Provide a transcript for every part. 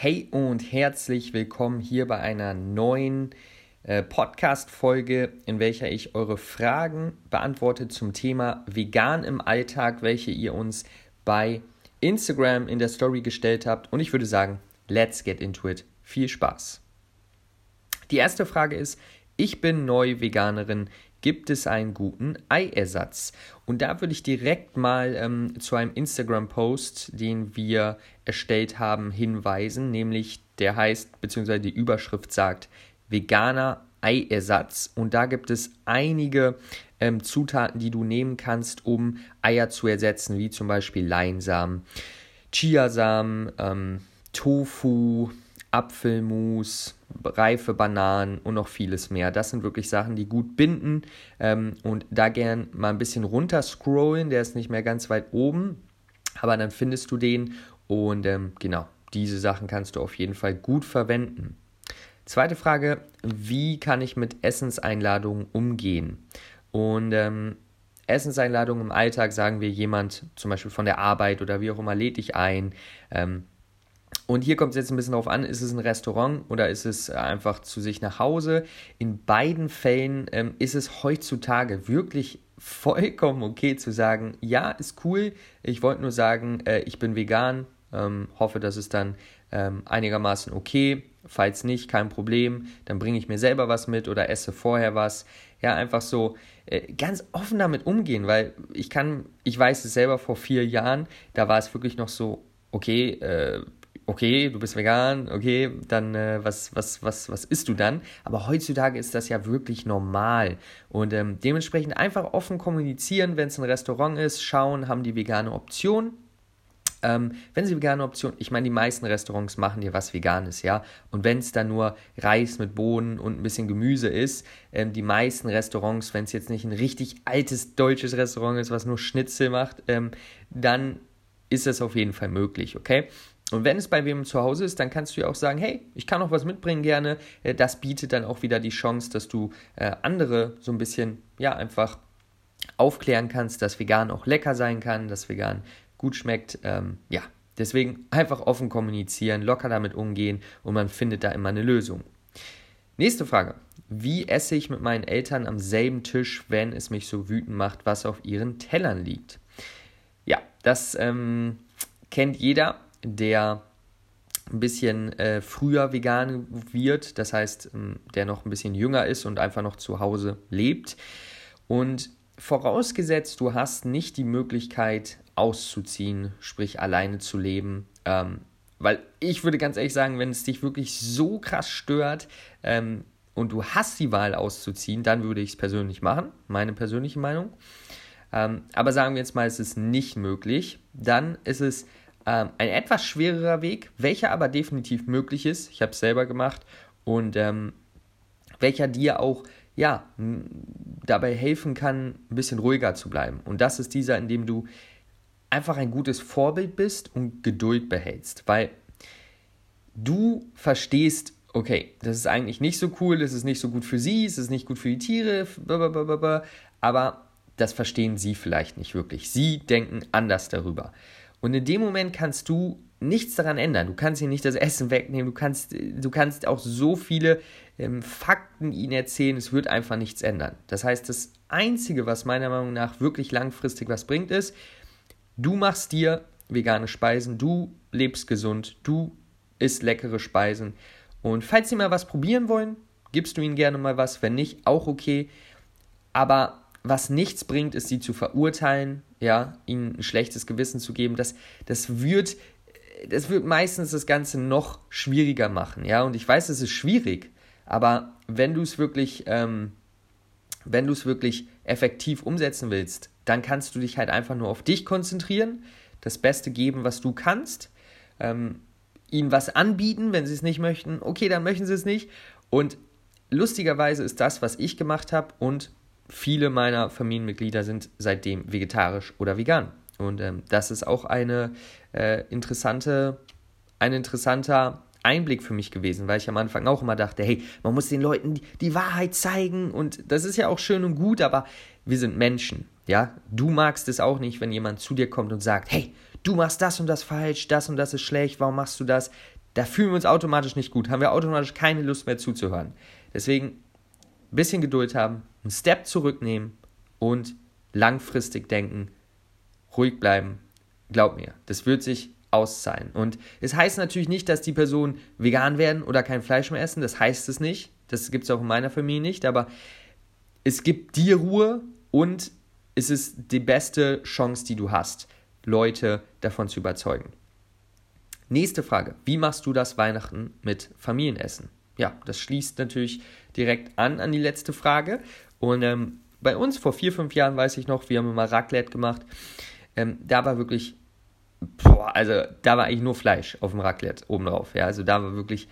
Hey und herzlich willkommen hier bei einer neuen äh, Podcast-Folge, in welcher ich eure Fragen beantworte zum Thema Vegan im Alltag, welche ihr uns bei Instagram in der Story gestellt habt. Und ich würde sagen, let's get into it. Viel Spaß. Die erste Frage ist, ich bin neu Veganerin. Gibt es einen guten Eiersatz? Und da würde ich direkt mal ähm, zu einem Instagram-Post, den wir erstellt haben, hinweisen. Nämlich der heißt, beziehungsweise die Überschrift sagt, veganer Eiersatz. Und da gibt es einige ähm, Zutaten, die du nehmen kannst, um Eier zu ersetzen, wie zum Beispiel Leinsamen, Chiasamen, ähm, Tofu, Apfelmus, reife Bananen und noch vieles mehr. Das sind wirklich Sachen, die gut binden ähm, und da gern mal ein bisschen runter scrollen, der ist nicht mehr ganz weit oben, aber dann findest du den und ähm, genau, diese Sachen kannst du auf jeden Fall gut verwenden. Zweite Frage, wie kann ich mit Essenseinladungen umgehen? Und ähm, Essenseinladungen im Alltag sagen wir jemand zum Beispiel von der Arbeit oder wie auch immer lädt dich ein. Ähm, und hier kommt es jetzt ein bisschen darauf an, ist es ein Restaurant oder ist es einfach zu sich nach Hause. In beiden Fällen ähm, ist es heutzutage wirklich vollkommen okay zu sagen, ja, ist cool, ich wollte nur sagen, äh, ich bin vegan, ähm, hoffe, dass es dann ähm, einigermaßen okay. Falls nicht, kein Problem, dann bringe ich mir selber was mit oder esse vorher was. Ja, einfach so äh, ganz offen damit umgehen, weil ich kann, ich weiß es selber vor vier Jahren, da war es wirklich noch so, okay, äh, okay, du bist vegan, okay, dann äh, was, was, was, was isst du dann? Aber heutzutage ist das ja wirklich normal. Und ähm, dementsprechend einfach offen kommunizieren, wenn es ein Restaurant ist, schauen, haben die vegane Option. Ähm, wenn sie vegane Option, ich meine, die meisten Restaurants machen dir was Veganes, ja. Und wenn es dann nur Reis mit Bohnen und ein bisschen Gemüse ist, ähm, die meisten Restaurants, wenn es jetzt nicht ein richtig altes deutsches Restaurant ist, was nur Schnitzel macht, ähm, dann ist das auf jeden Fall möglich, okay? Und wenn es bei wem zu Hause ist, dann kannst du ja auch sagen, hey, ich kann auch was mitbringen gerne. Äh, das bietet dann auch wieder die Chance, dass du äh, andere so ein bisschen, ja, einfach aufklären kannst, dass vegan auch lecker sein kann, dass vegan gut schmeckt. Ähm, ja, deswegen einfach offen kommunizieren, locker damit umgehen und man findet da immer eine Lösung. Nächste Frage. Wie esse ich mit meinen Eltern am selben Tisch, wenn es mich so wütend macht, was auf ihren Tellern liegt? Ja, das ähm, kennt jeder der ein bisschen äh, früher vegan wird, das heißt, ähm, der noch ein bisschen jünger ist und einfach noch zu Hause lebt. Und vorausgesetzt, du hast nicht die Möglichkeit auszuziehen, sprich alleine zu leben, ähm, weil ich würde ganz ehrlich sagen, wenn es dich wirklich so krass stört ähm, und du hast die Wahl auszuziehen, dann würde ich es persönlich machen, meine persönliche Meinung. Ähm, aber sagen wir jetzt mal, es ist nicht möglich, dann ist es ähm, ein etwas schwererer Weg, welcher aber definitiv möglich ist. Ich habe es selber gemacht und ähm, welcher dir auch ja, dabei helfen kann, ein bisschen ruhiger zu bleiben. Und das ist dieser, in dem du einfach ein gutes Vorbild bist und Geduld behältst, weil du verstehst, okay, das ist eigentlich nicht so cool, das ist nicht so gut für sie, es ist nicht gut für die Tiere, aber das verstehen sie vielleicht nicht wirklich. Sie denken anders darüber. Und in dem Moment kannst du nichts daran ändern. Du kannst ihnen nicht das Essen wegnehmen. Du kannst, du kannst auch so viele ähm, Fakten ihnen erzählen. Es wird einfach nichts ändern. Das heißt, das Einzige, was meiner Meinung nach wirklich langfristig was bringt, ist, du machst dir vegane Speisen, du lebst gesund, du isst leckere Speisen. Und falls sie mal was probieren wollen, gibst du ihnen gerne mal was. Wenn nicht, auch okay. Aber was nichts bringt, ist sie zu verurteilen, ja, ihnen ein schlechtes Gewissen zu geben. Das, das wird, das wird meistens das Ganze noch schwieriger machen, ja. Und ich weiß, es ist schwierig, aber wenn du es wirklich, ähm, wenn du es wirklich effektiv umsetzen willst, dann kannst du dich halt einfach nur auf dich konzentrieren, das Beste geben, was du kannst, ähm, ihnen was anbieten, wenn sie es nicht möchten, okay, dann möchten sie es nicht. Und lustigerweise ist das, was ich gemacht habe und viele meiner Familienmitglieder sind seitdem vegetarisch oder vegan. Und ähm, das ist auch eine äh, interessante, ein interessanter Einblick für mich gewesen, weil ich am Anfang auch immer dachte, hey, man muss den Leuten die, die Wahrheit zeigen und das ist ja auch schön und gut, aber wir sind Menschen, ja. Du magst es auch nicht, wenn jemand zu dir kommt und sagt, hey, du machst das und das falsch, das und das ist schlecht, warum machst du das? da fühlen wir uns automatisch nicht gut, haben wir automatisch keine Lust mehr zuzuhören. Deswegen ein bisschen Geduld haben, einen Step zurücknehmen und langfristig denken, ruhig bleiben. Glaub mir, das wird sich auszahlen. Und es heißt natürlich nicht, dass die Personen vegan werden oder kein Fleisch mehr essen. Das heißt es nicht. Das gibt es auch in meiner Familie nicht. Aber es gibt dir Ruhe und es ist die beste Chance, die du hast, Leute davon zu überzeugen. Nächste Frage. Wie machst du das Weihnachten mit Familienessen? Ja, das schließt natürlich direkt an an die letzte Frage. Und ähm, bei uns vor vier, fünf Jahren weiß ich noch, wir haben immer Raclette gemacht. Ähm, da war wirklich, boah, also da war eigentlich nur Fleisch auf dem Raclette oben drauf. Ja, also da war wirklich,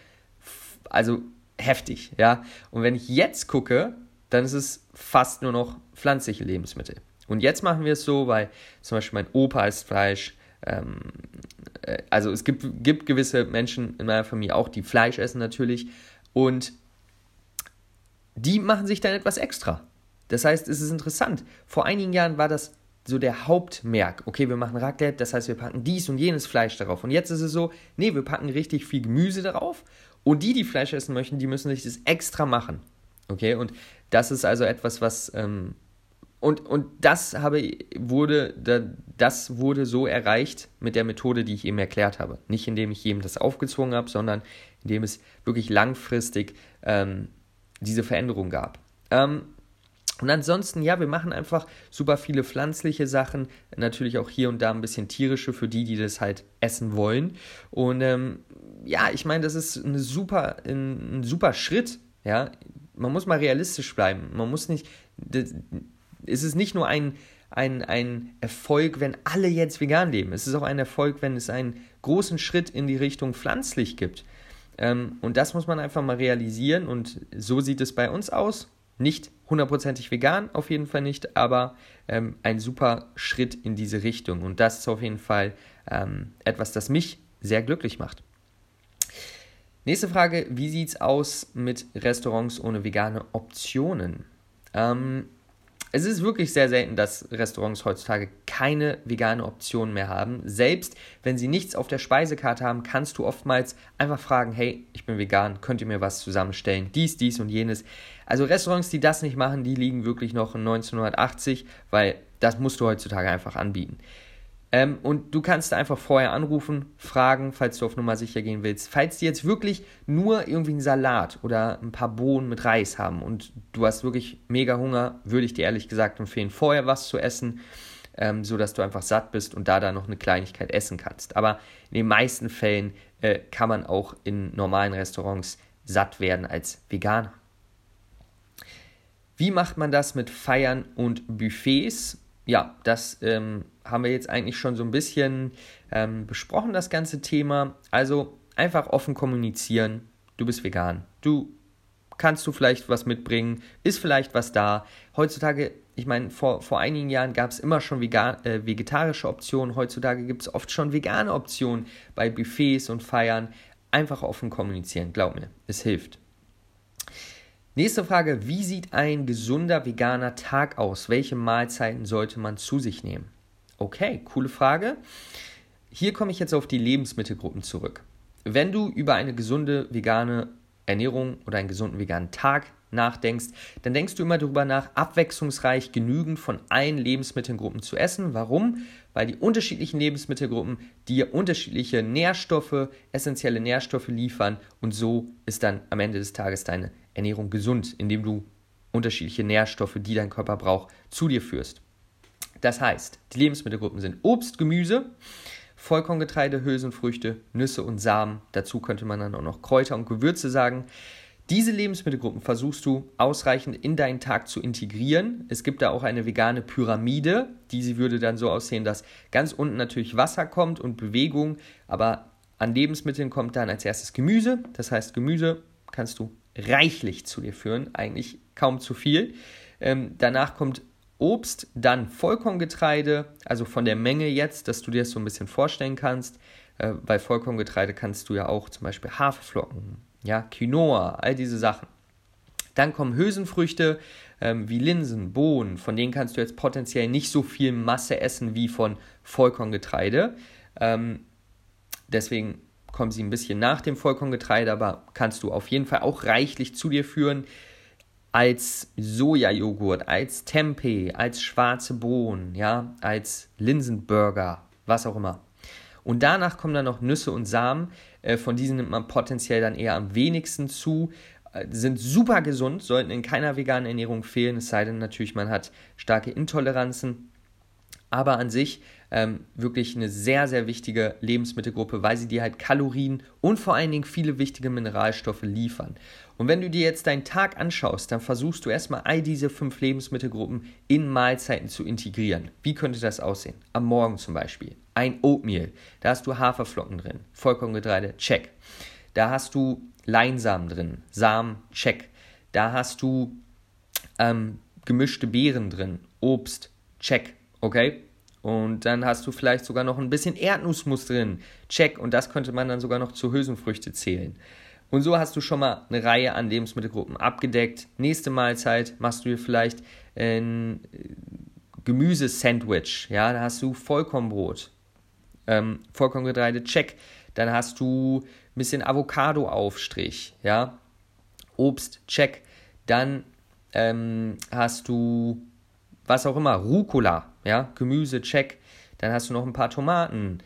also heftig. Ja, und wenn ich jetzt gucke, dann ist es fast nur noch pflanzliche Lebensmittel. Und jetzt machen wir es so, weil zum Beispiel mein Opa isst Fleisch, ähm, äh, also es gibt, gibt gewisse Menschen in meiner Familie auch, die Fleisch essen natürlich. Und die machen sich dann etwas extra. Das heißt, es ist interessant. Vor einigen Jahren war das so der Hauptmerk. Okay, wir machen Raclette, das heißt, wir packen dies und jenes Fleisch darauf. Und jetzt ist es so, nee, wir packen richtig viel Gemüse darauf. Und die, die Fleisch essen möchten, die müssen sich das extra machen. Okay, und das ist also etwas, was ähm, und, und das habe, wurde, das wurde so erreicht mit der Methode, die ich eben erklärt habe. Nicht indem ich jedem das aufgezwungen habe, sondern indem es wirklich langfristig ähm, diese Veränderung gab. Ähm, und ansonsten, ja, wir machen einfach super viele pflanzliche Sachen, natürlich auch hier und da ein bisschen tierische für die, die das halt essen wollen. Und ähm, ja, ich meine, das ist eine super, ein, ein super Schritt. Ja, man muss mal realistisch bleiben. Man muss nicht, es ist nicht nur ein, ein, ein Erfolg, wenn alle jetzt vegan leben. Es ist auch ein Erfolg, wenn es einen großen Schritt in die Richtung pflanzlich gibt. Ähm, und das muss man einfach mal realisieren. Und so sieht es bei uns aus. Nicht hundertprozentig vegan, auf jeden Fall nicht, aber ähm, ein super Schritt in diese Richtung. Und das ist auf jeden Fall ähm, etwas, das mich sehr glücklich macht. Nächste Frage: Wie sieht es aus mit Restaurants ohne vegane Optionen? Ähm, es ist wirklich sehr selten, dass Restaurants heutzutage keine vegane Option mehr haben. Selbst wenn sie nichts auf der Speisekarte haben, kannst du oftmals einfach fragen, hey, ich bin vegan, könnt ihr mir was zusammenstellen? Dies, dies und jenes. Also Restaurants, die das nicht machen, die liegen wirklich noch in 1980, weil das musst du heutzutage einfach anbieten. Ähm, und du kannst einfach vorher anrufen, fragen, falls du auf Nummer sicher gehen willst. Falls die jetzt wirklich nur irgendwie einen Salat oder ein paar Bohnen mit Reis haben und du hast wirklich mega Hunger, würde ich dir ehrlich gesagt empfehlen, vorher was zu essen, ähm, sodass du einfach satt bist und da dann noch eine Kleinigkeit essen kannst. Aber in den meisten Fällen äh, kann man auch in normalen Restaurants satt werden als Veganer. Wie macht man das mit Feiern und Buffets? ja, das ähm, haben wir jetzt eigentlich schon so ein bisschen ähm, besprochen, das ganze Thema. Also einfach offen kommunizieren. Du bist vegan. Du kannst du vielleicht was mitbringen, ist vielleicht was da. Heutzutage, ich meine, vor, vor einigen Jahren gab es immer schon vegan, äh, vegetarische Optionen. Heutzutage gibt es oft schon vegane Optionen bei Buffets und Feiern. Einfach offen kommunizieren, glaub mir, es hilft. Nächste Frage, wie sieht ein gesunder veganer Tag aus? Welche Mahlzeiten sollte man zu sich nehmen? Okay, coole Frage. Hier komme ich jetzt auf die Lebensmittelgruppen zurück. Wenn du über eine gesunde vegane Ernährung oder einen gesunden veganen Tag nachdenkst, dann denkst du immer darüber nach, abwechslungsreich genügend von allen Lebensmittelgruppen zu essen. Warum? Weil die unterschiedlichen Lebensmittelgruppen dir unterschiedliche Nährstoffe, essentielle Nährstoffe liefern und so ist dann am Ende des Tages deine Ernährung gesund, indem du unterschiedliche Nährstoffe, die dein Körper braucht, zu dir führst. Das heißt, die Lebensmittelgruppen sind Obst, Gemüse, Vollkorngetreide, Hülsenfrüchte, Nüsse und Samen. Dazu könnte man dann auch noch Kräuter und Gewürze sagen. Diese Lebensmittelgruppen versuchst du ausreichend in deinen Tag zu integrieren. Es gibt da auch eine vegane Pyramide. Diese würde dann so aussehen, dass ganz unten natürlich Wasser kommt und Bewegung, aber an Lebensmitteln kommt dann als erstes Gemüse. Das heißt, Gemüse kannst du reichlich zu dir führen, eigentlich kaum zu viel. Ähm, danach kommt Obst, dann Vollkorngetreide, also von der Menge jetzt, dass du dir das so ein bisschen vorstellen kannst. Äh, bei Vollkorngetreide kannst du ja auch zum Beispiel Haferflocken, ja, Quinoa, all diese Sachen. Dann kommen Hülsenfrüchte ähm, wie Linsen, Bohnen, von denen kannst du jetzt potenziell nicht so viel Masse essen wie von Vollkorngetreide. Ähm, deswegen kommen sie ein bisschen nach dem Vollkorngetreide, aber kannst du auf jeden Fall auch reichlich zu dir führen. Als Sojajoghurt, als Tempeh, als schwarze Bohnen, ja, als Linsenburger, was auch immer. Und danach kommen dann noch Nüsse und Samen. Äh, von diesen nimmt man potenziell dann eher am wenigsten zu. Äh, sind super gesund, sollten in keiner veganen Ernährung fehlen, es sei denn natürlich, man hat starke Intoleranzen. Aber an sich ähm, wirklich eine sehr, sehr wichtige Lebensmittelgruppe, weil sie dir halt Kalorien und vor allen Dingen viele wichtige Mineralstoffe liefern. Und wenn du dir jetzt deinen Tag anschaust, dann versuchst du erstmal all diese fünf Lebensmittelgruppen in Mahlzeiten zu integrieren. Wie könnte das aussehen? Am Morgen zum Beispiel. Ein Oatmeal, da hast du Haferflocken drin, Vollkorngetreide, check. Da hast du Leinsamen drin, Samen, check. Da hast du ähm, gemischte Beeren drin, Obst, check, okay? Und dann hast du vielleicht sogar noch ein bisschen Erdnussmus drin, check. Und das könnte man dann sogar noch zu Hülsenfrüchte zählen. Und so hast du schon mal eine Reihe an Lebensmittelgruppen abgedeckt. Nächste Mahlzeit machst du dir vielleicht ein Gemüsesandwich. Ja, da hast du Vollkornbrot, ähm, Vollkorngetreide, check. Dann hast du ein bisschen Avocado-Aufstrich, ja. Obst, check. Dann ähm, hast du was auch immer, Rucola, ja, Gemüse, check. Dann hast du noch ein paar Tomaten.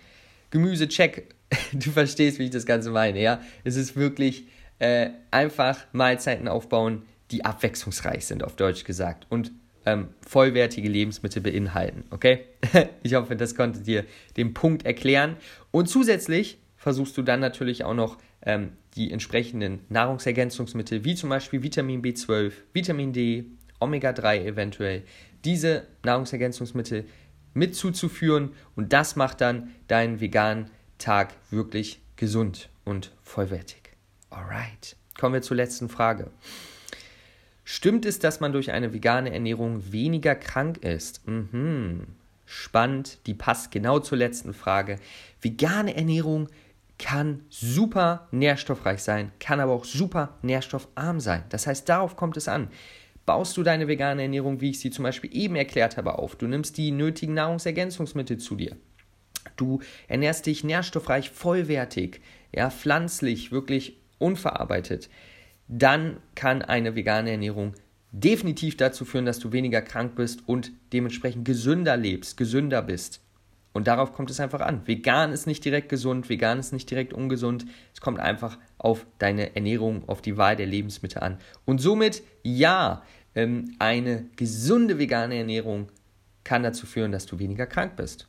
Gemüse, check. Du verstehst, wie ich das Ganze meine, ja. Es ist wirklich äh, einfach Mahlzeiten aufbauen, die abwechslungsreich sind, auf Deutsch gesagt. Und ähm, vollwertige Lebensmittel beinhalten, okay? ich hoffe, das konnte dir den Punkt erklären. Und zusätzlich versuchst du dann natürlich auch noch ähm, die entsprechenden Nahrungsergänzungsmittel, wie zum Beispiel Vitamin B12, Vitamin D, Omega-3 eventuell, diese Nahrungsergänzungsmittel mit zuzuführen und das macht dann deinen veganen Tag wirklich gesund und vollwertig. Alright, kommen wir zur letzten Frage. Stimmt es, dass man durch eine vegane Ernährung weniger krank ist? Mhm. Spannend, die passt genau zur letzten Frage. Vegane Ernährung kann super nährstoffreich sein, kann aber auch super nährstoffarm sein. Das heißt, darauf kommt es an. Baust du deine vegane Ernährung, wie ich sie zum Beispiel eben erklärt habe, auf? Du nimmst die nötigen Nahrungsergänzungsmittel zu dir. Du ernährst dich nährstoffreich, vollwertig, ja, pflanzlich, wirklich unverarbeitet dann kann eine vegane Ernährung definitiv dazu führen, dass du weniger krank bist und dementsprechend gesünder lebst, gesünder bist. Und darauf kommt es einfach an. Vegan ist nicht direkt gesund, vegan ist nicht direkt ungesund. Es kommt einfach auf deine Ernährung, auf die Wahl der Lebensmittel an. Und somit, ja, eine gesunde vegane Ernährung kann dazu führen, dass du weniger krank bist.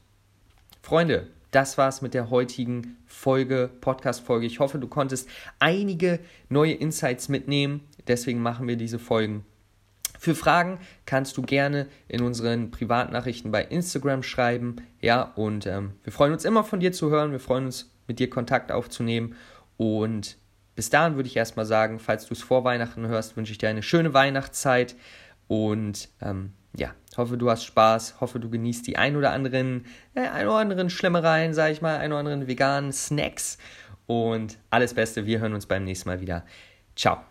Freunde, das war's mit der heutigen Folge, Podcast-Folge. Ich hoffe, du konntest einige neue Insights mitnehmen. Deswegen machen wir diese Folgen. Für Fragen kannst du gerne in unseren Privatnachrichten bei Instagram schreiben. Ja, und ähm, wir freuen uns immer von dir zu hören. Wir freuen uns, mit dir Kontakt aufzunehmen. Und bis dahin würde ich erstmal sagen, falls du es vor Weihnachten hörst, wünsche ich dir eine schöne Weihnachtszeit. Und ähm, ja, hoffe, du hast Spaß, hoffe, du genießt die ein oder anderen, äh, ein oder anderen Schlemmereien, sag ich mal, ein oder anderen veganen Snacks und alles Beste. Wir hören uns beim nächsten Mal wieder. Ciao.